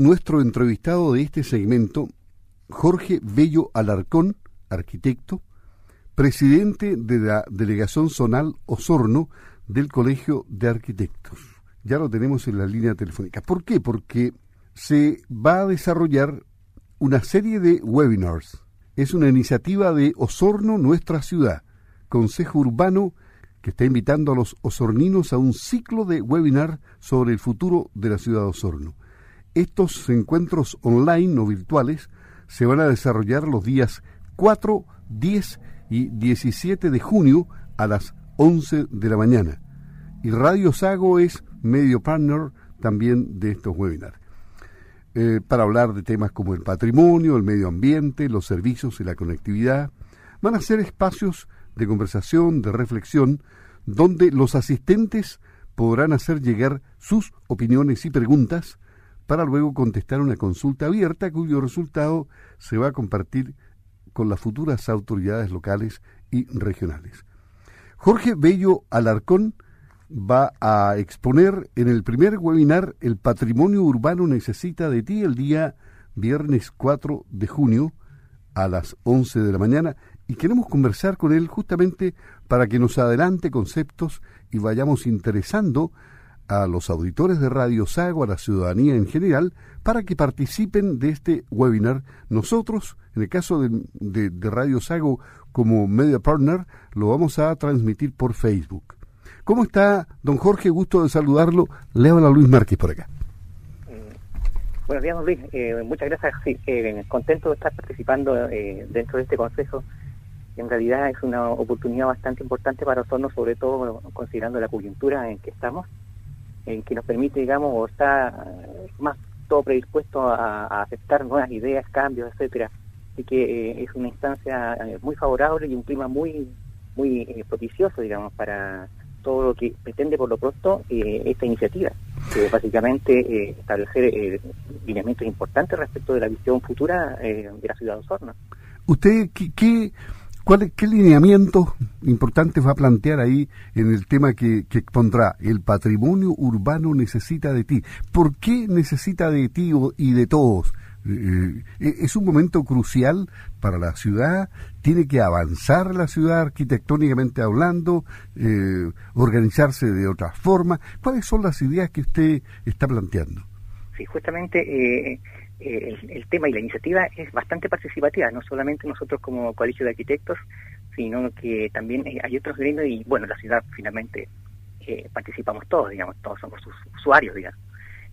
nuestro entrevistado de este segmento, Jorge Bello Alarcón, arquitecto, presidente de la Delegación Zonal Osorno del Colegio de Arquitectos. Ya lo tenemos en la línea telefónica. ¿Por qué? Porque se va a desarrollar una serie de webinars. Es una iniciativa de Osorno, nuestra ciudad, Consejo Urbano, que está invitando a los osorninos a un ciclo de webinar sobre el futuro de la ciudad de Osorno. Estos encuentros online o virtuales se van a desarrollar los días 4, 10 y 17 de junio a las 11 de la mañana. Y Radio Sago es medio partner también de estos webinars. Eh, para hablar de temas como el patrimonio, el medio ambiente, los servicios y la conectividad. Van a ser espacios de conversación, de reflexión, donde los asistentes podrán hacer llegar sus opiniones y preguntas para luego contestar una consulta abierta cuyo resultado se va a compartir con las futuras autoridades locales y regionales. Jorge Bello Alarcón va a exponer en el primer webinar El patrimonio urbano necesita de ti el día viernes 4 de junio a las 11 de la mañana y queremos conversar con él justamente para que nos adelante conceptos y vayamos interesando a los auditores de Radio Sago, a la ciudadanía en general, para que participen de este webinar. Nosotros, en el caso de, Radio Sago como media partner, lo vamos a transmitir por Facebook. ¿Cómo está, don Jorge? Gusto de saludarlo. Le habla Luis Márquez por acá. Mm, buenos días, don Luis. Eh, muchas gracias. Eh, contento de estar participando eh, dentro de este consejo. En realidad es una oportunidad bastante importante para nosotros, sobre todo considerando la coyuntura en que estamos en que nos permite, digamos, o está más todo predispuesto a, aceptar nuevas ideas, cambios, etcétera. Así que eh, es una instancia eh, muy favorable y un clima muy muy eh, propicioso, digamos, para todo lo que pretende por lo pronto esta iniciativa, que básicamente establecer lineamientos importantes respecto de la visión futura de la ciudad de Osorno. ¿Usted qué, qué ¿Qué lineamientos importantes va a plantear ahí en el tema que, que, pondrá? El patrimonio urbano necesita de ti. ¿Por qué necesita de ti y de todos? Eh, eh, es un momento crucial para la ciudad, tiene que avanzar la ciudad arquitectónicamente hablando, eh, organizarse de otra forma. ¿Cuáles son las ideas que usted está planteando? Sí, justamente eh, el, tema y la iniciativa es bastante participativa, no solamente nosotros como colegio de arquitectos, sino que también eh, hay otros gringos y bueno, la ciudad finalmente eh, participamos todos, digamos, todos somos sus usuarios, digamos.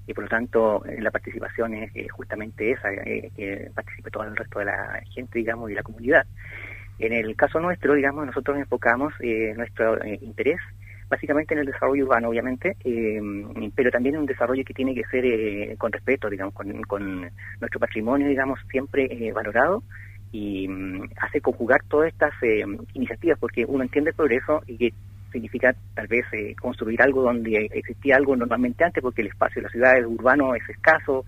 Y por lo tanto, la participación es justamente esa, que participe todo el resto de la gente, digamos, y la comunidad. En el caso nuestro, digamos, nosotros enfocamos nuestro interés básicamente en el desarrollo urbano, obviamente, eh, pero también en un desarrollo que tiene que ser eh, con respeto, digamos, con, nuestro patrimonio, digamos, siempre eh, valorado y mm, hace conjugar todas estas iniciativas, porque uno entiende el progreso y que significa tal vez construir algo donde existía algo normalmente antes, porque el espacio de la ciudad, urbano, es escaso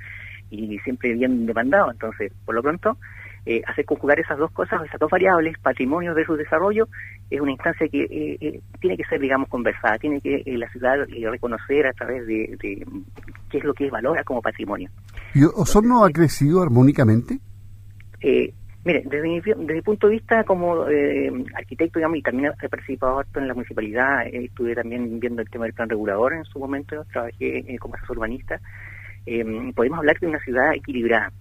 y siempre bien demandado. Entonces, por lo pronto, eh, hacer conjugar esas dos cosas, esas dos variables, patrimonio versus desarrollo, es una instancia que eh, eh, tiene que ser, digamos, conversada, tiene que la ciudad reconocer a través de, qué es lo que valora como patrimonio. ¿Y Osorno ha crecido armónicamente? mire, desde mi, desde mi punto de vista como arquitecto, digamos, y también he participado en la municipalidad, estuve también viendo el tema del plan regulador en su momento, trabajé como asesor urbanista, podemos hablar de una ciudad equilibrada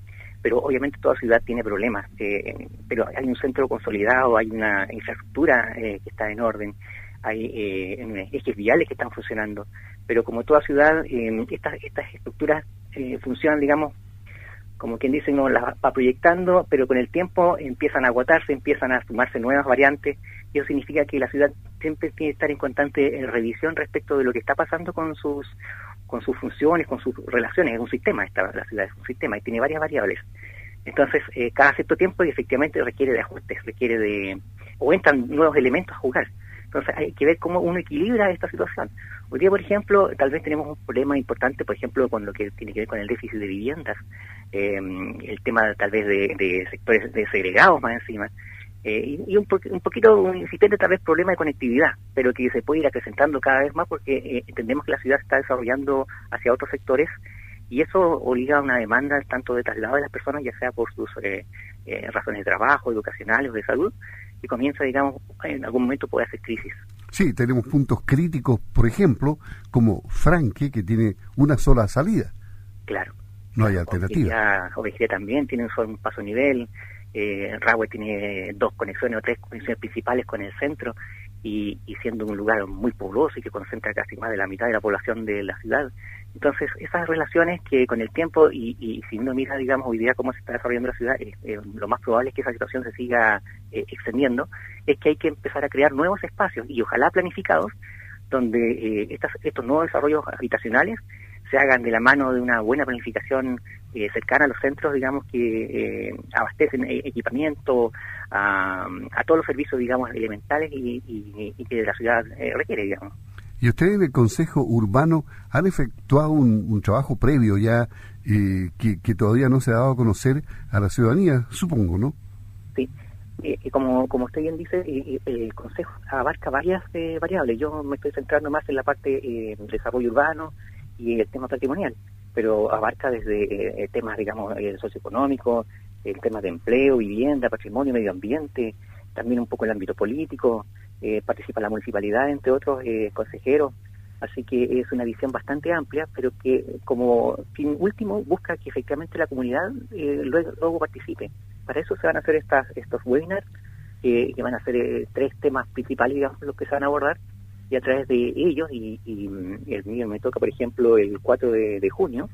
pero obviamente toda ciudad tiene problemas, eh, pero hay un centro consolidado, hay una infraestructura eh, que está en orden, hay eh, ejes viales que están funcionando, pero como toda ciudad, estas, estas estructuras funcionan, digamos, como quien dice, no las va proyectando, pero con el tiempo empiezan a agotarse, empiezan a sumarse nuevas variantes, y eso significa que la ciudad siempre tiene que estar en constante revisión respecto de lo que está pasando con sus con sus funciones, con sus relaciones, es un sistema, esta, la ciudad es un sistema y tiene varias variables. Entonces, eh, cada cierto tiempo efectivamente requiere de ajustes, requiere de... o entran nuevos elementos a jugar. Entonces, hay que ver cómo uno equilibra esta situación. Hoy día, por ejemplo, tal vez tenemos un problema importante, por ejemplo, con lo que tiene que ver con el déficit de viviendas, eh, el tema tal vez de, de sectores segregados más encima. Eh, y, un, un, poquito un incipiente tal vez problema de conectividad, pero que se puede ir acrecentando cada vez más porque eh, entendemos que la ciudad está desarrollando hacia otros sectores y eso obliga a una demanda tanto de traslado de las personas, ya sea por sus eh, eh, razones de trabajo, educacionales o de salud, y comienza, digamos, en algún momento puede hacer crisis. Sí, tenemos puntos críticos, por ejemplo, como Franque, que tiene una sola salida. Claro. No hay alternativa. Ovejería también tiene un solo paso nivel, eh, tiene dos conexiones o tres conexiones principales con el centro, y, siendo un lugar muy pobloso y que concentra casi más de la mitad de la población de la ciudad. Entonces, esas relaciones que con el tiempo, y, si uno mira, digamos, hoy día cómo se está desarrollando la ciudad, eh, lo más probable es que esa situación se siga eh, extendiendo, es que hay que empezar a crear nuevos espacios, y ojalá planificados, donde eh, estas, estos nuevos desarrollos habitacionales se hagan de la mano de una buena planificación eh, cercana a los centros, digamos, que eh, abastecen e-, equipamiento a, todos los servicios, digamos, elementales y, que la ciudad eh, requiere, digamos. ¿Y ustedes del Consejo Urbano han efectuado un, trabajo previo ya que, todavía no se ha dado a conocer a la ciudadanía, supongo, no? Sí. como, como usted bien dice, el Consejo abarca varias variables. Yo me estoy centrando más en la parte de desarrollo urbano y el tema patrimonial pero abarca desde eh, temas, digamos, eh, socioeconómico, el tema de empleo, vivienda, patrimonio, medio ambiente, también un poco el ámbito político, eh, participa la municipalidad, entre otros consejeros, así que es una visión bastante amplia, pero que como fin último busca que efectivamente la comunidad luego, participe. Para eso se van a hacer estas, estos webinars, que van a ser tres temas principales, digamos, los que se van a abordar, y a través de ellos, y, el mío me toca, por ejemplo, el 4 de, junio,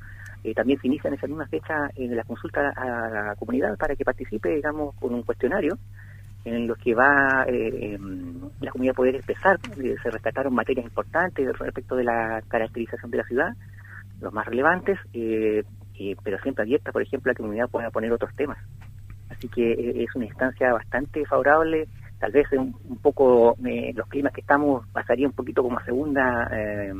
eh, también se inicia en esa misma fecha en la consulta a la comunidad para que participe, digamos, con un cuestionario en los que va eh, em, la comunidad poder expresar, eh, se rescataron materias importantes respecto de la caracterización de la ciudad, los más relevantes, pero siempre abierta, por ejemplo, a la comunidad pueda poner otros temas. Así que es una instancia bastante favorable tal vez un, poco eh, los climas que estamos pasaría un poquito como segunda eh,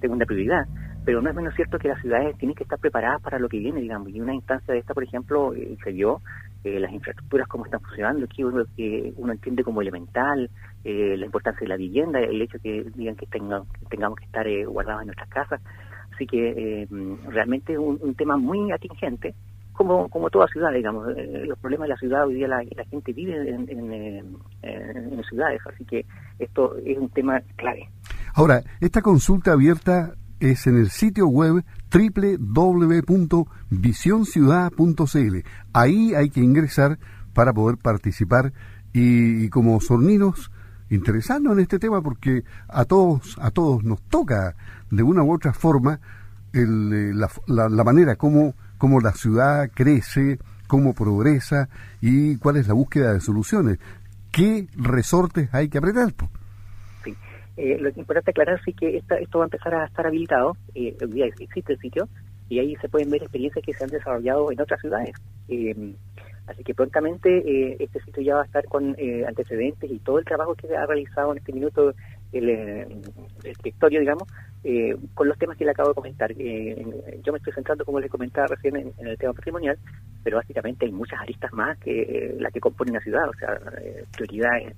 segunda prioridad. Pero no es menos cierto que las ciudades tienen que estar preparadas para lo que viene digamos. Y una instancia de esta por ejemplo eh, se vio las infraestructuras cómo están funcionando que uno, que uno entiende como elemental la importancia de la vivienda el hecho que digan que, tengamos que estar guardados en nuestras casas. Así que realmente es un tema muy atingente como, como toda ciudad, digamos. Eh, los problemas de la ciudad, hoy día la, gente vive en, en, ciudades, así que esto es un tema clave. Ahora, esta consulta abierta es en el sitio web www.visionciudad.cl. Ahí hay que ingresar para poder participar y, como sorninos interesarnos en este tema porque a todos a todos nos toca de una u otra forma el, eh, la, la, la manera como cómo la ciudad crece, cómo progresa y cuál es la búsqueda de soluciones. ¿Qué resortes hay que apretar? Sí. Eh, lo importante aclarar es que esto va a empezar a estar habilitado. Eh, existe el sitio y ahí se pueden ver experiencias que se han desarrollado en otras ciudades. Eh, así que prontamente eh, este sitio ya va a estar con antecedentes y todo el trabajo que ha realizado en este minuto el, el directorio, digamos, eh, con los temas que le acabo de comentar. Eh, yo me estoy centrando, como les comentaba recién, en, el tema patrimonial, pero básicamente hay muchas aristas más que eh, las que componen la ciudad, o sea, prioridades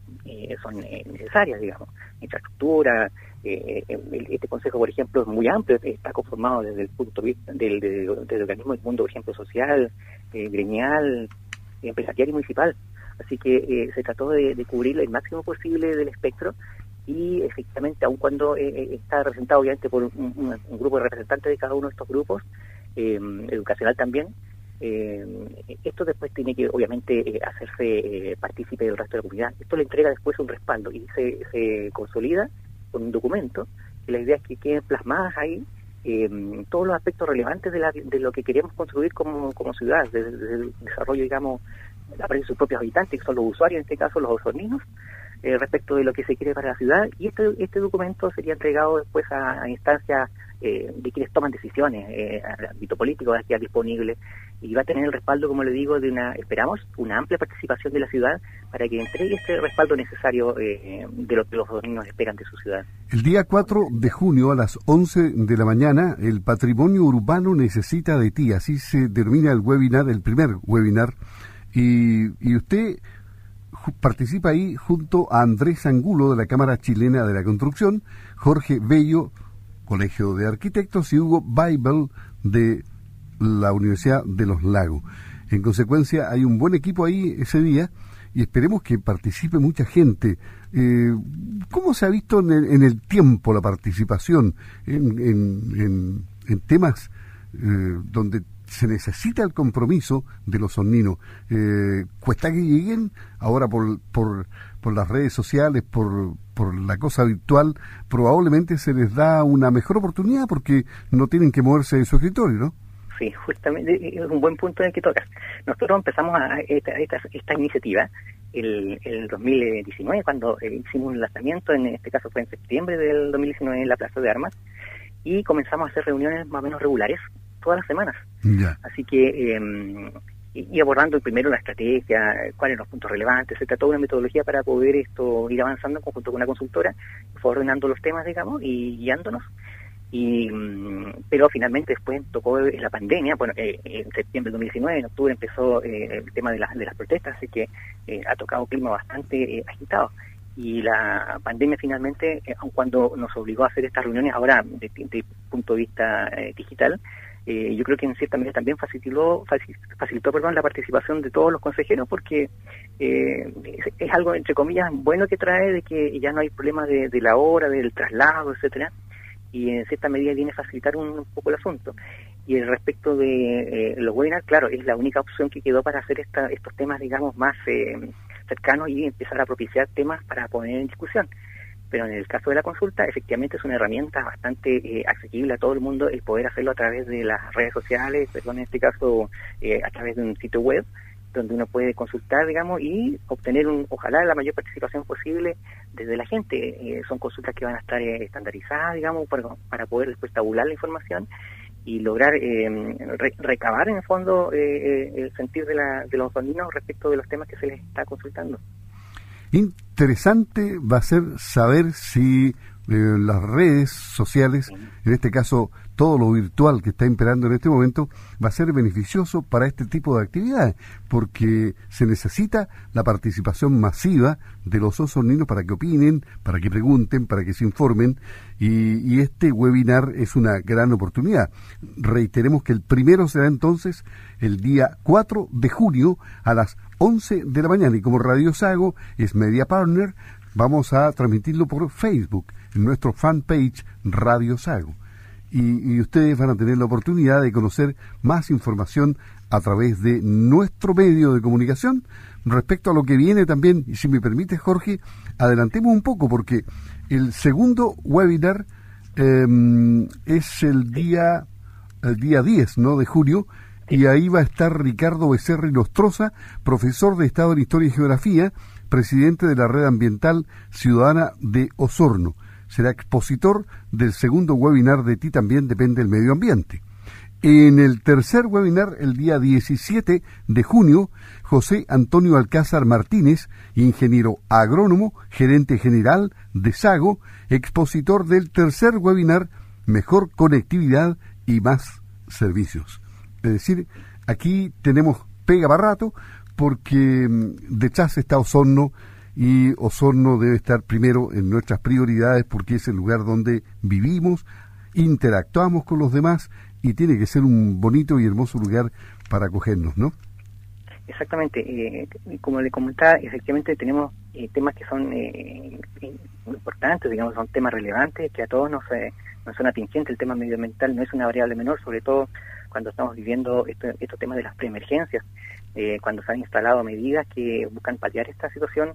son necesarias, digamos, infraestructura. este consejo, por ejemplo, es muy amplio, está conformado desde el punto de vista del, del, organismo del mundo, por ejemplo, social, gremial, empresarial y municipal. Así que se trató de, de cubrir el máximo posible del espectro y efectivamente, aun cuando eh, eh, está representado obviamente por un, grupo de representantes de cada uno de estos grupos, eh, educacional también, esto después tiene que obviamente hacerse partícipe del resto de la comunidad. Esto le entrega después un respaldo y se, consolida con un documento, que la idea es que queden plasmadas ahí todos los aspectos relevantes de, lo que queremos construir como, como ciudad, desde, el desarrollo, digamos, la de sus propios habitantes, que son los usuarios, en este caso los osorninos, eh, respecto de lo que se quiere para la ciudad y este, este documento sería entregado después a, instancias eh, de quienes toman decisiones eh, al ámbito político, va a estar disponible y va a tener el respaldo, como le digo, de una, esperamos, una amplia participación de la ciudad para que entregue este respaldo necesario de lo que los niños esperan de su ciudad. El día 4 de junio a las 11 de la mañana, el patrimonio urbano necesita de ti, así se termina el webinar, el primer webinar, y, y usted participa ahí junto a Andrés Angulo de la Cámara Chilena de la Construcción, Jorge Bello, Colegio de Arquitectos, y Hugo Bible de la Universidad de los Lagos. En consecuencia, hay un buen equipo ahí ese día y esperemos que participe mucha gente. Eh, ¿Cómo se ha visto en el, tiempo la participación en, temas eh, donde se necesita el compromiso de los soninos? Eh, cuesta que lleguen ahora por, por, por las redes sociales, por, por la cosa virtual, probablemente se les da una mejor oportunidad porque no tienen que moverse de su escritorio, ¿no? Sí, justamente es un buen punto en el que tocas. Nosotros empezamos a esta, esta, iniciativa el, el 2019, cuando eh, hicimos un lanzamiento, en este caso fue en septiembre del 2019 en la Plaza de Armas, y comenzamos a hacer reuniones más o menos regulares todas las semanas. Así que, eh, y, abordando primero la estrategia, cuáles son los puntos relevantes, se toda una metodología para poder esto ir avanzando en conjunto con una consultora, fue ordenando los temas, digamos, y guiándonos. Y mm, pero finalmente después tocó la pandemia bueno eh, en septiembre de 2019 en octubre empezó eh, el tema de, las de las protestas así que eh, ha tocado un clima bastante agitado. Y la pandemia finalmente aun cuando nos obligó a hacer estas reuniones ahora desde punto de vista digital yo creo que en cierta medida también facilitó facilitó perdón la participación de todos los consejeros porque es, algo entre comillas bueno que trae de que ya no hay problema de, de la hora del traslado etcétera y en cierta medida viene a facilitar un, poco el asunto. Y respecto de eh, los webinars, claro, es la única opción que quedó para hacer esta, estos temas, digamos, más eh, cercanos y empezar a propiciar temas para poner en discusión. Pero en el caso de la consulta, efectivamente es una herramienta bastante eh, accesible a todo el mundo el poder hacerlo a través de las redes sociales, perdón, en este caso a través de un sitio web, donde uno puede consultar, digamos, y obtener, un, ojalá, la mayor participación posible desde la gente. Eh, son consultas que van a estar eh, estandarizadas, digamos, para, poder después tabular la información y lograr eh, recabar, en el fondo, el sentir de, la, de los bandinos respecto de los temas que se les está consultando. Interesante va a ser saber si las redes sociales, en este caso todo lo virtual que está imperando en este momento, va a ser beneficioso para este tipo de actividades, porque se necesita la participación masiva de los osorninos para que opinen, para que pregunten, para que se informen, y, y este webinar es una gran oportunidad. Reiteremos que el primero será entonces el día 4 de junio a las 11 de la mañana, y como Radio Sago es media partner, vamos a transmitirlo por Facebook en nuestro fanpage Radio Sago. Y, ustedes van a tener la oportunidad de conocer más información a través de nuestro medio de comunicación respecto a lo que viene también. Y si me permite, Jorge, adelantemos un poco porque el segundo webinar em, es el día el día 10 ¿no? de julio y ahí va a estar Ricardo Becerra y Nostroza, profesor de Estado en Historia y Geografía, presidente de la Red Ambiental Ciudadana de Osorno será expositor del segundo webinar de Ti también depende el medio ambiente. En el tercer webinar, el día 17 de junio, José Antonio Alcázar Martínez, ingeniero agrónomo, gerente general de Sago, expositor del tercer webinar Mejor conectividad y más servicios. Es decir, aquí tenemos pega barato porque mm, detrás está Osorno y Osorno debe estar primero en nuestras prioridades porque es el lugar donde vivimos, interactuamos con los demás y tiene que ser un bonito y hermoso lugar para acogernos, ¿no? Exactamente, eh, como le comentaba, efectivamente tenemos eh, temas que son eh, importantes, digamos, son temas relevantes, que a todos nos, nos son atingentes, el tema medioambiental no es una variable menor, sobre todo cuando estamos viviendo estos temas de las preemergencias, cuando se han instalado medidas que buscan paliar esta situación,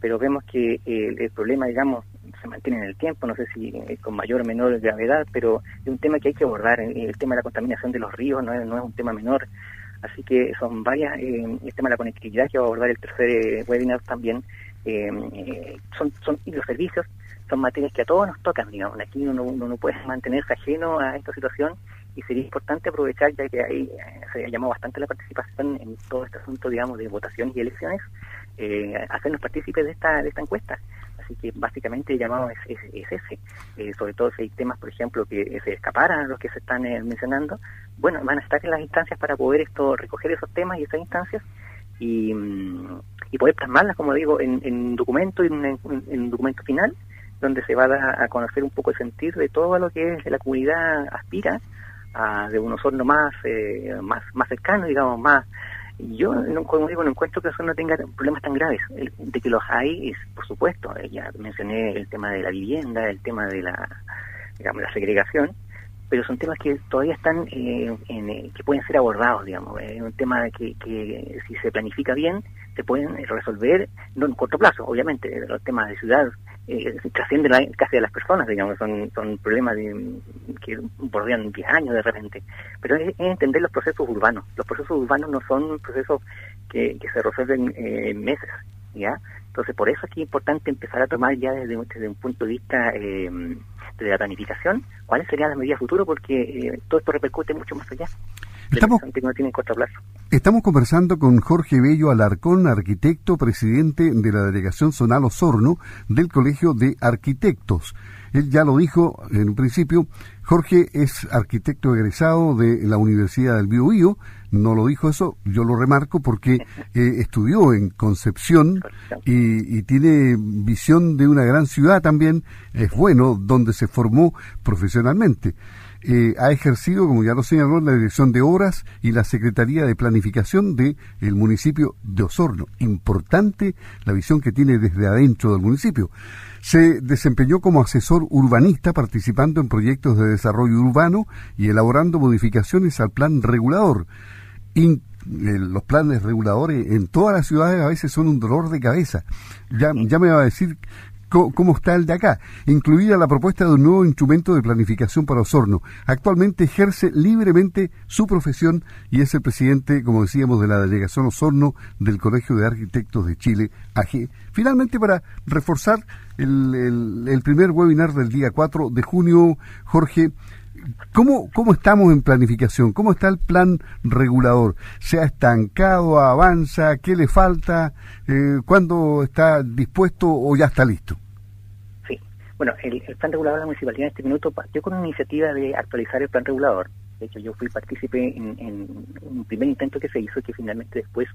pero vemos que el, problema, digamos, se mantiene en el tiempo, no sé si con mayor o menor gravedad, pero es un tema que hay que abordar. El, tema de la contaminación de los ríos no es, no es un tema menor, así que son varias, eh, el tema de la conectividad que va a abordar el tercer eh, webinar también, eh, eh, son, son, y los servicios son materias que a todos nos tocan, digamos, aquí uno, uno no puede mantenerse ajeno a esta situación y sería importante aprovechar, ya que ahí se ha llamado bastante la participación en todo este asunto, digamos, de votaciones y elecciones, eh, hacernos partícipes de esta, de esta encuesta. Así que básicamente el llamado es, es, ese. Eh, sobre todo si hay temas, por ejemplo, que se escaparan los que se están eh, mencionando, bueno, van a estar en las instancias para poder esto recoger esos temas y esas instancias y, mm, poder plasmarlas, como digo, en, en documento, en, en, en documento final donde se va a, a conocer un poco el sentir de todo lo que la comunidad aspira a de un Osorno más, eh, más, más cercano, digamos, más... Yo, como digo, no encuentro que Osorno tenga problemas tan graves. de que los hay, es, por supuesto, eh, ya mencioné el tema de la vivienda, el tema de la, digamos, la segregación, pero son temas que todavía están eh, en, que pueden ser abordados, digamos. Es un tema que, que si se planifica bien, se pueden resolver, no en corto plazo, obviamente, los temas de ciudad eh, trascienden casi a las personas, digamos, son, son problemas de, que bordean 10 años de repente, pero es, entender los procesos urbanos. Los procesos urbanos no son procesos que, que se resuelven eh, en meses, ¿ya? Entonces, por eso es que es importante empezar a tomar ya desde, desde un punto de vista eh, de la planificación cuáles serían las medidas futuras, porque eh, todo esto repercute mucho más allá. Estamos, estamos conversando con Jorge Bello Alarcón, arquitecto, presidente de la delegación Zonal Osorno del Colegio de Arquitectos. Él ya lo dijo en un principio, Jorge es arquitecto egresado de la Universidad del Biobío, no lo dijo eso, yo lo remarco porque eh, estudió en Concepción y, y, tiene visión de una gran ciudad también, es bueno, donde se formó profesionalmente. Eh, ha ejercido, como ya lo señaló, la dirección de obras y la Secretaría de Planificación del el municipio de Osorno. Importante la visión que tiene desde adentro del municipio. Se desempeñó como asesor urbanista participando en proyectos de desarrollo urbano y elaborando modificaciones al plan regulador. Eh, los planes reguladores en todas las ciudades a veces son un dolor de cabeza. Ya, ya me va a decir cómo está el de acá, incluida la propuesta de un nuevo instrumento de planificación para Osorno. Actualmente ejerce libremente su profesión y es el presidente, como decíamos, de la delegación Osorno del Colegio de Arquitectos de Chile, AG. Finalmente, para reforzar el, primer webinar del día 4 de junio, Jorge, ¿Cómo, ¿Cómo estamos en planificación? ¿Cómo está el plan regulador? ¿Se ha estancado? ¿Avanza? ¿Qué le falta? Eh, ¿Cuándo está dispuesto o ya está listo? Bueno, el, plan regulador de la municipalidad en este minuto partió con una iniciativa de actualizar el plan regulador. De hecho, yo fui partícipe en, un primer intento que se hizo que finalmente después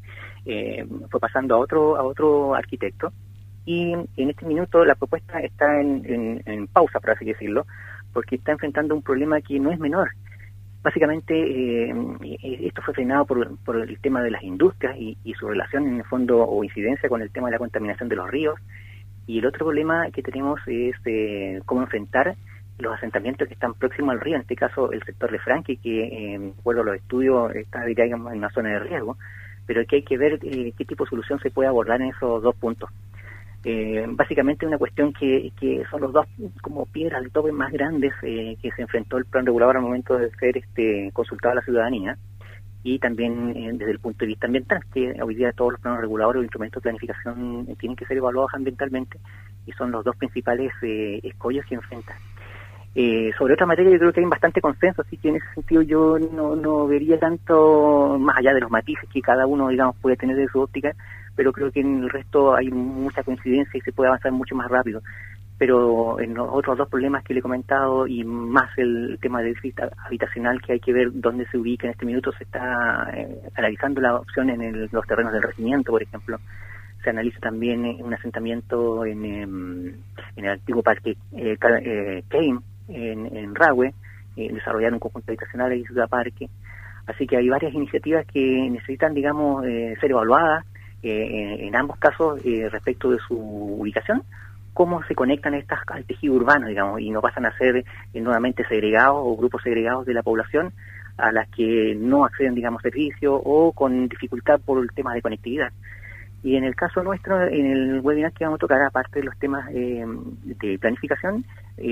eh, fue pasando a otro, a otro arquitecto. Y en este minuto la propuesta está en, en pausa, por así decirlo, porque está enfrentando un problema que no es menor. Básicamente, eh, esto fue frenado por, por, el tema de las industrias y, su relación, en el fondo, o incidencia con el tema de la contaminación de los ríos. Y el otro problema que tenemos es eh, cómo enfrentar los asentamientos que están próximos al río, en este caso el sector de Franque, que, eh, de acuerdo a los estudios, está, en una zona de riesgo, pero que hay que ver eh, qué tipo de solución se puede abordar en esos dos puntos. Eh, básicamente una cuestión que, que son los dos como piedras de tope más grandes eh, que se enfrentó el plan regulador al momento de ser este consultado a la ciudadanía y también eh, desde el punto de vista ambiental, que hoy día todos los planos reguladores o instrumentos de planificación eh, tienen que ser evaluados ambientalmente y son los dos principales escollos que enfrentan. sobre otra materia yo creo que hay bastante consenso, así que en ese sentido yo no, no vería tanto, más allá de los matices que cada uno digamos puede tener de su óptica, pero creo que en el resto hay mucha coincidencia y se puede avanzar mucho más rápido. Pero en los otros dos problemas que le he comentado y más el tema del habitacional que hay que ver dónde se ubica en este minuto, se está eh, analizando la opción en los terrenos del regimiento, por ejemplo. Se analiza también eh, un asentamiento en, em, en el antiguo parque eh, eh en, en Rahue, desarrollar un conjunto habitacional y ciudad parque. Así que hay varias iniciativas que necesitan, digamos, ser evaluadas eh, en ambos casos eh, respecto de su ubicación, cómo se conectan estas al tejido urbano, digamos, y no pasan a ser eh, nuevamente segregados o grupos segregados de la población a las que no acceden, digamos, servicios o con dificultad por el tema de conectividad. Y en el caso nuestro, en el webinar que vamos a tocar, aparte de los temas de planificación,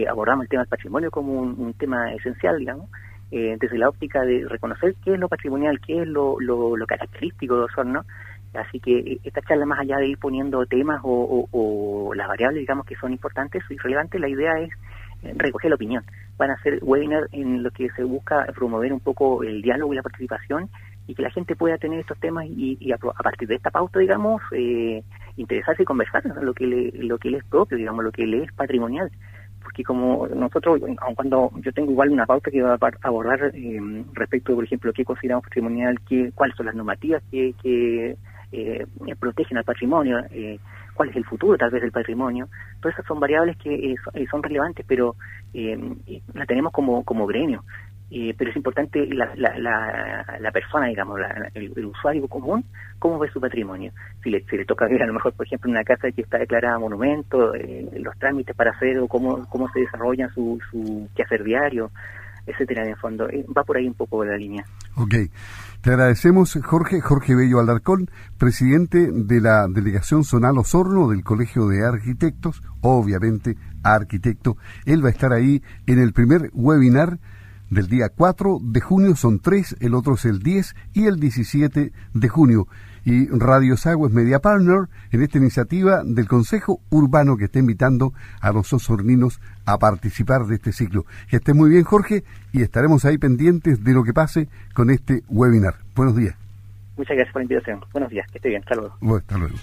abordamos el tema del patrimonio como un, tema esencial, digamos, desde la óptica de reconocer qué es lo patrimonial, qué es lo, lo, lo característico de Osorno, Así que eh, esta charla, más allá de ir poniendo temas o, las variables, digamos, que son importantes y relevantes, la idea es eh, recoger la opinión. Van a ser webinars en los que se busca promover un poco el diálogo y la participación y que la gente pueda tener estos temas y, a, partir de esta pauta, digamos, eh, interesarse y conversar lo que le, lo que le es propio, digamos, lo que le es patrimonial porque como nosotros, aun cuando yo tengo igual una pauta que va a abordar respecto, por ejemplo, qué consideramos patrimonial, qué, cuáles son las normativas que, que eh, protegen al patrimonio, eh, cuál es el futuro tal vez del patrimonio. Todas esas son variables que son relevantes, pero la tenemos como, como gremio. Eh, pero es importante la, la, la, persona, digamos, el, usuario común, cómo ve su patrimonio. Si le, si le toca ver a lo mejor, por ejemplo, una casa que está declarada monumento, eh, los trámites para hacer o cómo, cómo se desarrolla su, su quehacer diario, etcétera, en el fondo. Eh, va por ahí un poco la línea. Ok. Te agradecemos, Jorge, Jorge Bello Alarcón, presidente de la Delegación Zonal Osorno del Colegio de Arquitectos, obviamente arquitecto. Él va a estar ahí en el primer webinar del día 4 de junio, son tres, el otro es el 10 y el 17 de junio. Y Radio Sagües Media Partner en esta iniciativa del Consejo Urbano que está invitando a los osorninos a participar de este ciclo. Que esté muy bien, Jorge, y estaremos ahí pendientes de lo que pase con este webinar. Buenos días. Muchas gracias por la invitación. Buenos días, que esté bien. Hasta luego. hasta luego.